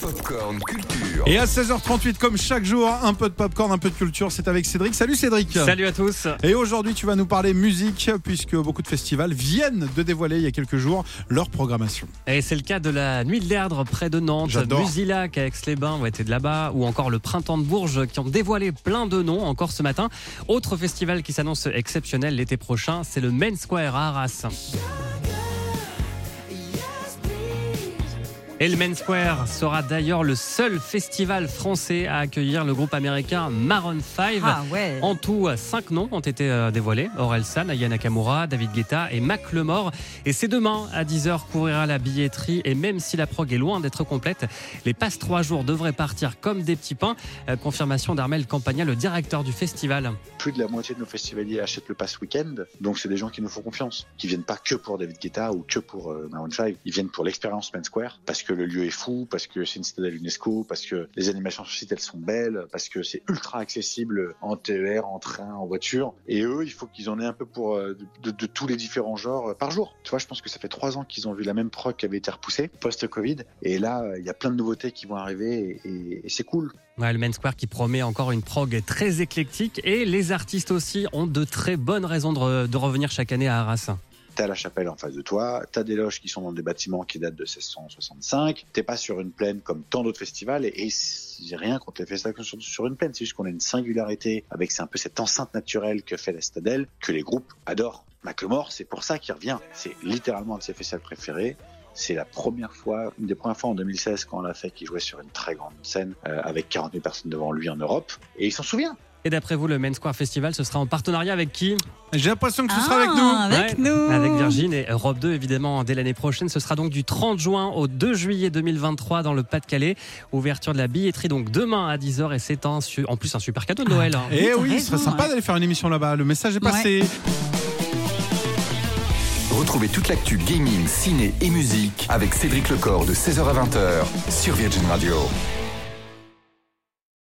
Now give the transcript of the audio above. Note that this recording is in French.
Popcorn Culture. Et à 16h38, comme chaque jour, un peu de popcorn, un peu de culture, c'est avec Cédric. Salut Cédric Salut à tous Et aujourd'hui, tu vas nous parler musique, puisque beaucoup de festivals viennent de dévoiler il y a quelques jours leur programmation. Et c'est le cas de la Nuit de l'Erdre près de Nantes, J'adore. Musilac à Aix-les-Bains, ouais, t'es de là-bas, ou encore le Printemps de Bourges qui ont dévoilé plein de noms encore ce matin. Autre festival qui s'annonce exceptionnel l'été prochain, c'est le Main Square à Arras. Et le Main Square sera d'ailleurs le seul festival français à accueillir le groupe américain Maroon 5. Ah ouais. En tout, cinq noms ont été euh, dévoilés. Orelsan, Aya Nakamura, David Guetta et Mac Lemore. Et c'est demain à 10h qu'ouvrira la billetterie. Et même si la prog est loin d'être complète, les passes trois jours devraient partir comme des petits pains. Euh, confirmation d'Armel Campagna, le directeur du festival. plus de la moitié de nos festivaliers achètent le pass week-end. Donc, c'est des gens qui nous font confiance, qui viennent pas que pour David Guetta ou que pour euh, Maroon 5. Ils viennent pour l'expérience Main Square parce que le lieu est fou, parce que c'est une citadelle UNESCO, parce que les animations sur site elles sont belles, parce que c'est ultra accessible en TER, en train, en voiture. Et eux, il faut qu'ils en aient un peu pour euh, de, tous les différents genres euh, par jour. Tu vois, je pense que ça fait trois ans qu'ils ont vu la même prog qui avait été repoussée post-Covid. Et là, euh, il y a plein de nouveautés qui vont arriver et, c'est cool. Ouais, le Main Square qui promet encore une prog très éclectique. Et les artistes aussi ont de très bonnes raisons de revenir chaque année à Arras. T'as la chapelle en face de toi, t'as des loges qui sont dans des bâtiments qui datent de 1665, t'es pas sur une plaine comme tant d'autres festivals, et, et rien contre les festivals sur, sur une plaine, c'est juste qu'on a une singularité avec c'est un peu cette enceinte naturelle que fait la Stadelle, que les groupes adorent. Macklemore, c'est pour ça qu'il revient, c'est littéralement un de ses festivals préférés. C'est la première fois, une des premières fois en 2016 quand on l'a fait, qu'il jouait sur une très grande scène euh, avec 40 000 personnes devant lui en Europe, et il s'en souvient. Et d'après vous, le Main Square Festival, ce sera en partenariat avec qui? J'ai l'impression que tu Ah, seras avec nous. Avec Ouais, nous. Avec Virgin et Europe 2, évidemment, dès l'année prochaine. Ce sera donc du 30 juin au 2 juillet 2023 dans le Pas-de-Calais. Ouverture de la billetterie donc demain à 10h et c'est un en plus un super cadeau de Noël. hein. Et t'as oui, ce serait sympa ouais. d'aller faire une émission là-bas. Le message est passé. Retrouvez toute l'actu gaming, ciné et musique avec Cédric Lecor de 16h à 20h sur Virgin Radio.